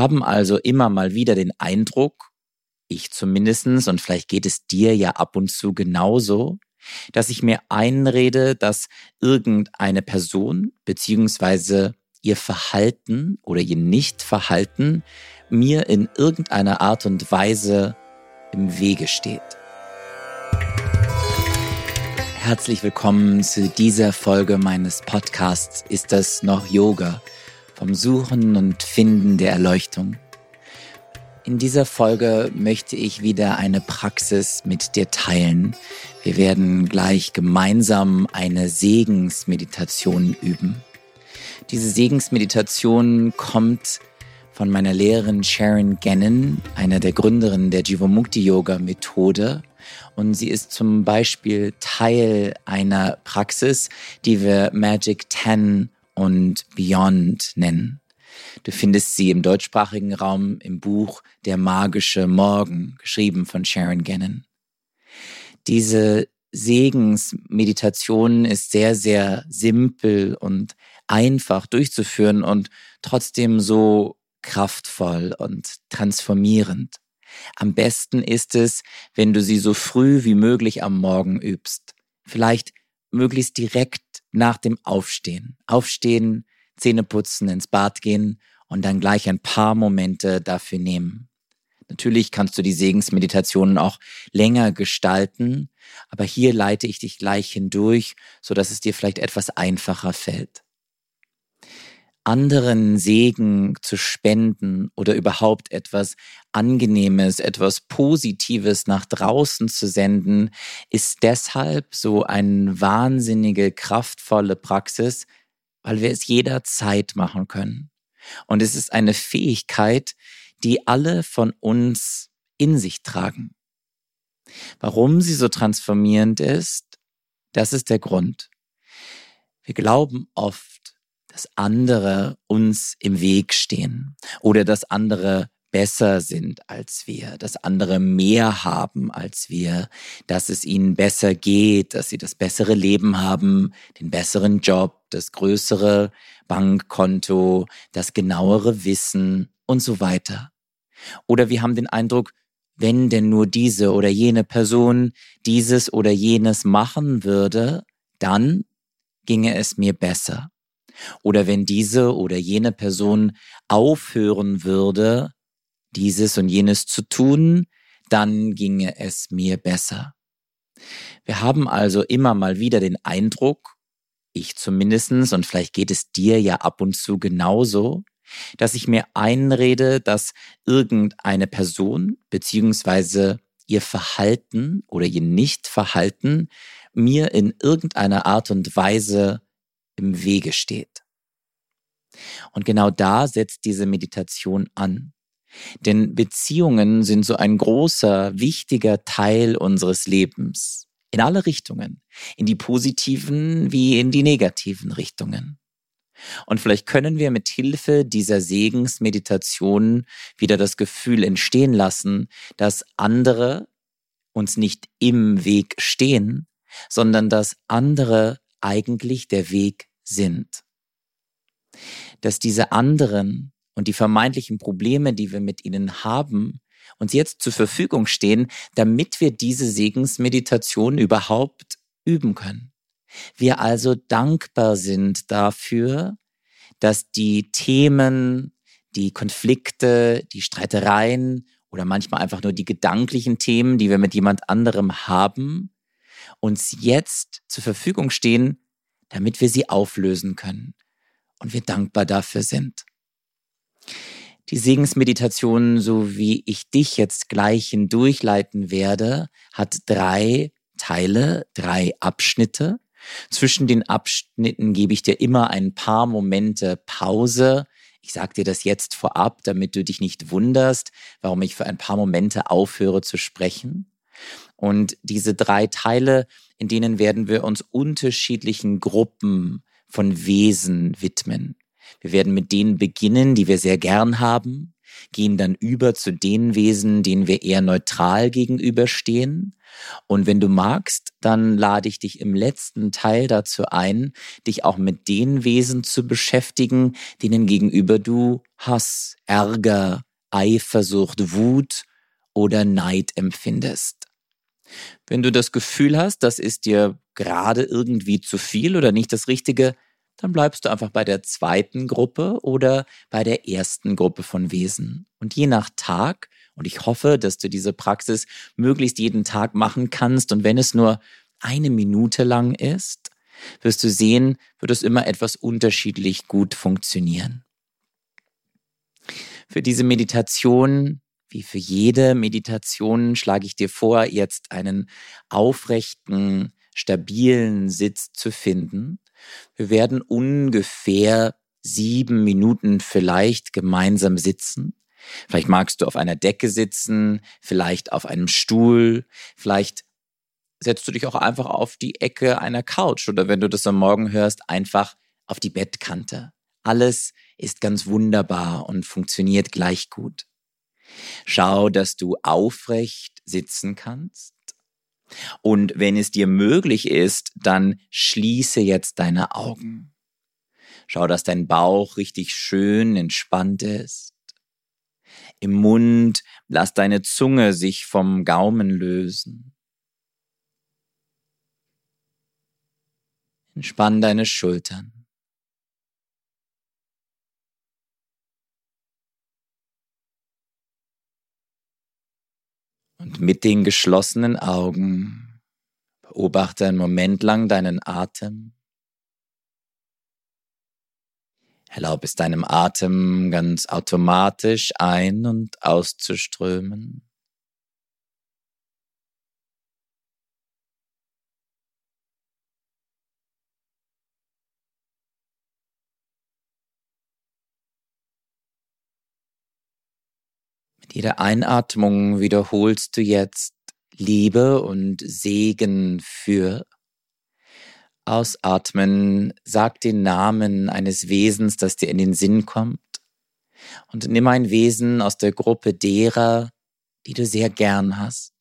haben also immer mal wieder den Eindruck, ich zumindestens und vielleicht geht es dir ja ab und zu genauso, dass ich mir einrede, dass irgendeine Person beziehungsweise ihr Verhalten oder ihr Nichtverhalten mir in irgendeiner Art und Weise im Wege steht. Herzlich willkommen zu dieser Folge meines Podcasts Ist das noch Yoga? Vom Suchen und Finden der Erleuchtung. In dieser Folge möchte ich wieder eine Praxis mit dir teilen. Wir werden gleich gemeinsam eine Segensmeditation üben. Diese Segensmeditation kommt von meiner Lehrerin Sharon Gannon, einer der Gründerinnen der Jivamukti Yoga Methode. Und sie ist zum Beispiel Teil einer Praxis, die wir Magic 10 und Beyond nennen. Du findest sie im deutschsprachigen Raum im Buch Der magische Morgen, geschrieben von Sharon Gannon. Diese Segensmeditation ist sehr, sehr simpel und einfach durchzuführen und trotzdem so kraftvoll und transformierend. Am besten ist es, wenn du sie so früh wie möglich am Morgen übst. Vielleicht möglichst direkt nach dem Aufstehen. Aufstehen, Zähne putzen, ins Bad gehen und dann gleich ein paar Momente dafür nehmen. Natürlich kannst du die Segensmeditationen auch länger gestalten, aber hier leite ich dich gleich hindurch, so dass es dir vielleicht etwas einfacher fällt anderen Segen zu spenden oder überhaupt etwas Angenehmes, etwas Positives nach draußen zu senden, ist deshalb so eine wahnsinnige, kraftvolle Praxis, weil wir es jederzeit machen können. Und es ist eine Fähigkeit, die alle von uns in sich tragen. Warum sie so transformierend ist, das ist der Grund. Wir glauben oft, dass andere uns im Weg stehen oder dass andere besser sind als wir, dass andere mehr haben als wir, dass es ihnen besser geht, dass sie das bessere Leben haben, den besseren Job, das größere Bankkonto, das genauere Wissen und so weiter. Oder wir haben den Eindruck, wenn denn nur diese oder jene Person dieses oder jenes machen würde, dann ginge es mir besser. Oder wenn diese oder jene Person aufhören würde, dieses und jenes zu tun, dann ginge es mir besser. Wir haben also immer mal wieder den Eindruck, ich zumindestens und vielleicht geht es dir ja ab und zu genauso, dass ich mir einrede, dass irgendeine Person beziehungsweise ihr Verhalten oder ihr Nichtverhalten mir in irgendeiner Art und Weise im Wege steht. Und genau da setzt diese Meditation an. Denn Beziehungen sind so ein großer, wichtiger Teil unseres Lebens. In alle Richtungen. In die positiven wie in die negativen Richtungen. Und vielleicht können wir mit Hilfe dieser Segensmeditation wieder das Gefühl entstehen lassen, dass andere uns nicht im Weg stehen, sondern dass andere eigentlich der Weg sind. Dass diese anderen und die vermeintlichen Probleme, die wir mit ihnen haben, uns jetzt zur Verfügung stehen, damit wir diese Segensmeditation überhaupt üben können. Wir also dankbar sind dafür, dass die Themen, die Konflikte, die Streitereien oder manchmal einfach nur die gedanklichen Themen, die wir mit jemand anderem haben, uns jetzt zur Verfügung stehen, damit wir sie auflösen können und wir dankbar dafür sind. Die Segensmeditation, so wie ich dich jetzt gleich hindurchleiten werde, hat drei Teile, drei Abschnitte. Zwischen den Abschnitten gebe ich dir immer ein paar Momente Pause. Ich sage dir das jetzt vorab, damit du dich nicht wunderst, warum ich für ein paar Momente aufhöre zu sprechen. Und diese drei Teile in denen werden wir uns unterschiedlichen Gruppen von Wesen widmen. Wir werden mit denen beginnen, die wir sehr gern haben. gehen dann über zu den Wesen, denen wir eher neutral gegenüberstehen. Und wenn du magst, dann lade ich dich im letzten Teil dazu ein, dich auch mit den Wesen zu beschäftigen, denen gegenüber du Hass, Ärger, Eifersucht, Wut oder Neid empfindest. Wenn du das Gefühl hast, das ist dir gerade irgendwie zu viel oder nicht das Richtige, dann bleibst du einfach bei der zweiten Gruppe oder bei der ersten Gruppe von Wesen. Und je nach Tag, und ich hoffe, dass du diese Praxis möglichst jeden Tag machen kannst, und wenn es nur eine Minute lang ist, wirst du sehen, wird es immer etwas unterschiedlich gut funktionieren. Für diese Meditation, wie für jede Meditation, schlage ich dir vor, jetzt einen aufrechten, stabilen Sitz zu finden wir werden ungefähr sieben Minuten vielleicht gemeinsam sitzen. Vielleicht magst du auf einer Decke sitzen, vielleicht auf einem Stuhl, vielleicht setzt du dich auch einfach auf die Ecke einer Couch oder wenn du das am Morgen hörst, einfach auf die Bettkante. Alles ist ganz wunderbar und funktioniert gleich gut. Schau, dass du aufrecht sitzen kannst. Und wenn es dir möglich ist, dann schließe jetzt deine Augen. Schau, dass dein Bauch richtig schön entspannt ist. Im Mund lass deine Zunge sich vom Gaumen lösen. Entspann deine Schultern. Und mit den geschlossenen Augen beobachte einen Moment lang deinen Atem. Erlaub es deinem Atem ganz automatisch ein- und auszuströmen. Mit jeder Einatmung wiederholst du jetzt Liebe und Segen für. Ausatmen, sag den Namen eines Wesens, das dir in den Sinn kommt. Und nimm ein Wesen aus der Gruppe derer, die du sehr gern hast,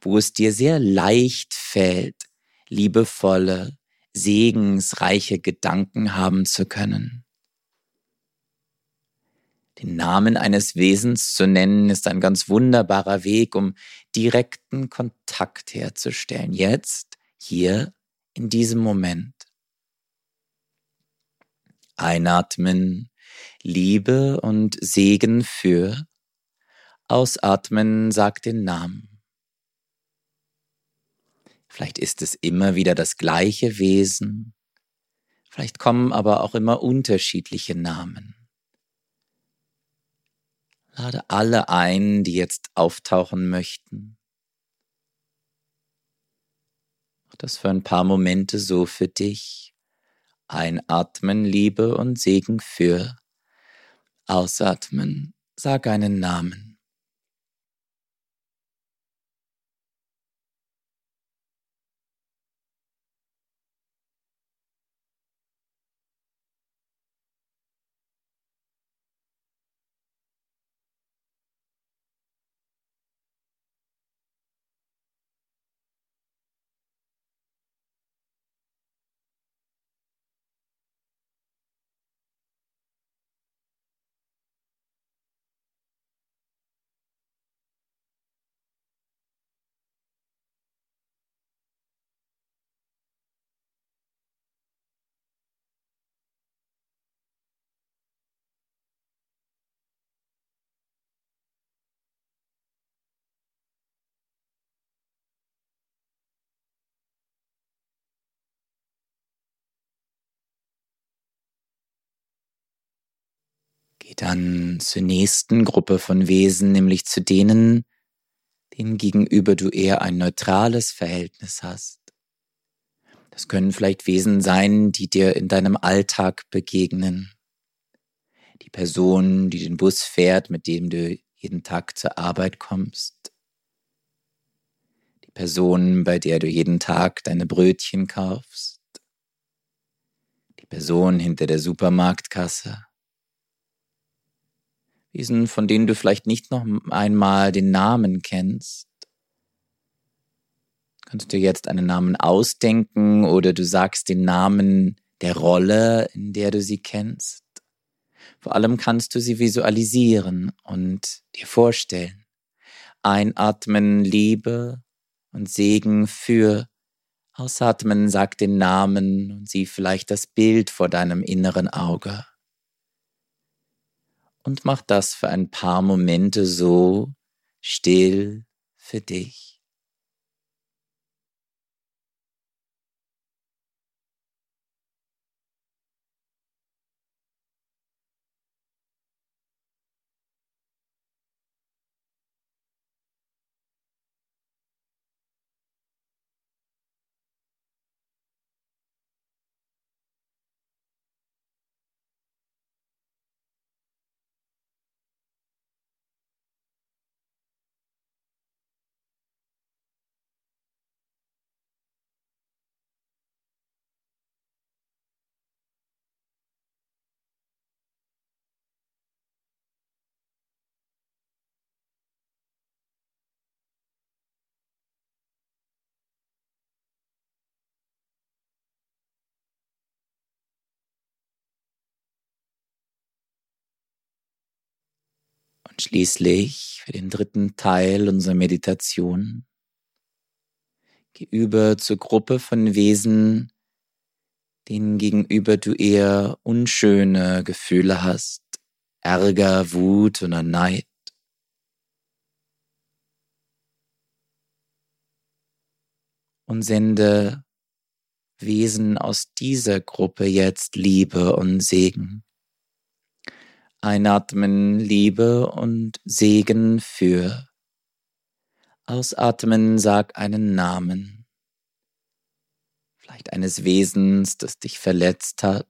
wo es dir sehr leicht fällt, liebevolle, segensreiche Gedanken haben zu können. Den Namen eines Wesens zu nennen, ist ein ganz wunderbarer Weg, um direkten Kontakt herzustellen. Jetzt, hier, in diesem Moment. Einatmen, Liebe und Segen für. Ausatmen, sag den Namen. Vielleicht ist es immer wieder das gleiche Wesen. Vielleicht kommen aber auch immer unterschiedliche Namen. Lade alle ein, die jetzt auftauchen möchten. Mach das für ein paar Momente so für dich. Einatmen, Liebe und Segen für. Ausatmen, sag einen Namen. Dann zur nächsten Gruppe von Wesen, nämlich zu denen, denen gegenüber du eher ein neutrales Verhältnis hast. Das können vielleicht Wesen sein, die dir in deinem Alltag begegnen. Die Person, die den Bus fährt, mit dem du jeden Tag zur Arbeit kommst. Die Person, bei der du jeden Tag deine Brötchen kaufst. Die Person hinter der Supermarktkasse Wesen, von denen du vielleicht nicht noch einmal den Namen kennst. Kannst du dir jetzt einen Namen ausdenken oder du sagst den Namen der Rolle, in der du sie kennst. Vor allem kannst du sie visualisieren und dir vorstellen. Einatmen Liebe und Segen für. Ausatmen sagt den Namen und sieh vielleicht das Bild vor deinem inneren Auge und mach das für ein paar Momente so still für dich. Und schließlich für den dritten Teil unserer Meditation geh über zur Gruppe von Wesen, denen gegenüber du eher unschöne Gefühle hast, Ärger, Wut oder Neid. Und sende Wesen aus dieser Gruppe jetzt Liebe und Segen. Einatmen Liebe und Segen für. Ausatmen sag einen Namen. Vielleicht eines Wesens, das dich verletzt hat,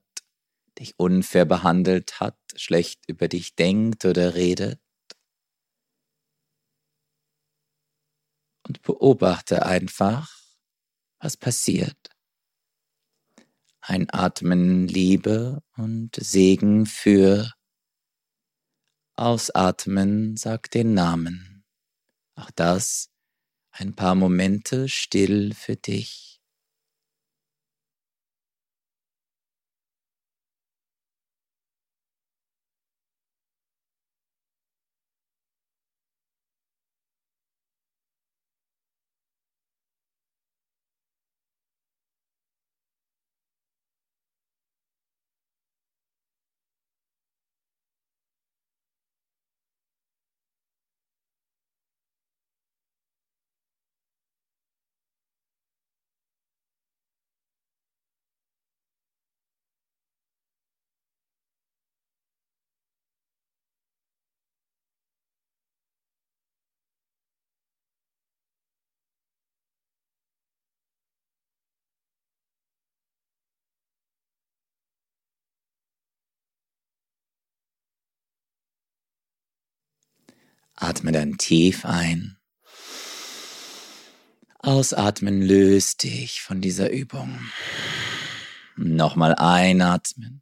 dich unfair behandelt hat, schlecht über dich denkt oder redet. Und beobachte einfach, was passiert. Einatmen Liebe und Segen für Ausatmen sagt den Namen. Auch das ein paar Momente still für dich. Atme dann tief ein. Ausatmen löst dich von dieser Übung. Nochmal einatmen.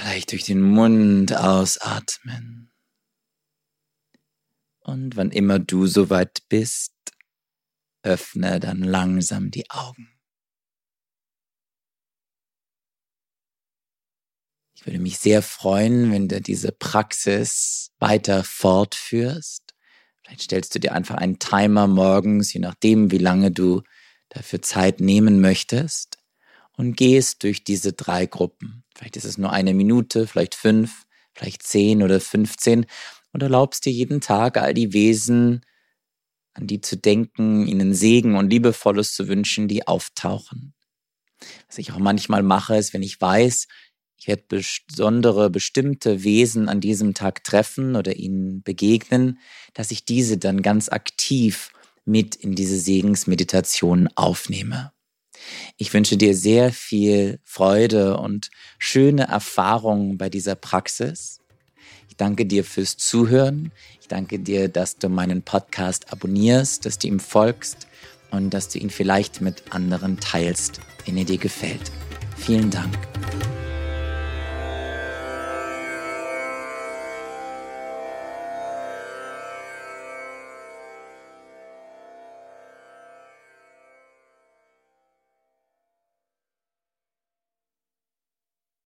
Vielleicht durch den Mund ausatmen. Und wann immer du soweit bist, öffne dann langsam die Augen. Ich würde mich sehr freuen, wenn du diese Praxis weiter fortführst. Vielleicht stellst du dir einfach einen Timer morgens, je nachdem, wie lange du dafür Zeit nehmen möchtest und gehst durch diese drei Gruppen. Vielleicht ist es nur eine Minute, vielleicht fünf, vielleicht zehn oder fünfzehn und erlaubst dir jeden Tag all die Wesen, an die zu denken, ihnen Segen und Liebevolles zu wünschen, die auftauchen. Was ich auch manchmal mache, ist, wenn ich weiß, ich werde besondere, bestimmte Wesen an diesem Tag treffen oder ihnen begegnen, dass ich diese dann ganz aktiv mit in diese Segensmeditation aufnehme. Ich wünsche dir sehr viel Freude und schöne Erfahrungen bei dieser Praxis. Ich danke dir fürs Zuhören. Ich danke dir, dass du meinen Podcast abonnierst, dass du ihm folgst und dass du ihn vielleicht mit anderen teilst, wenn er dir gefällt. Vielen Dank.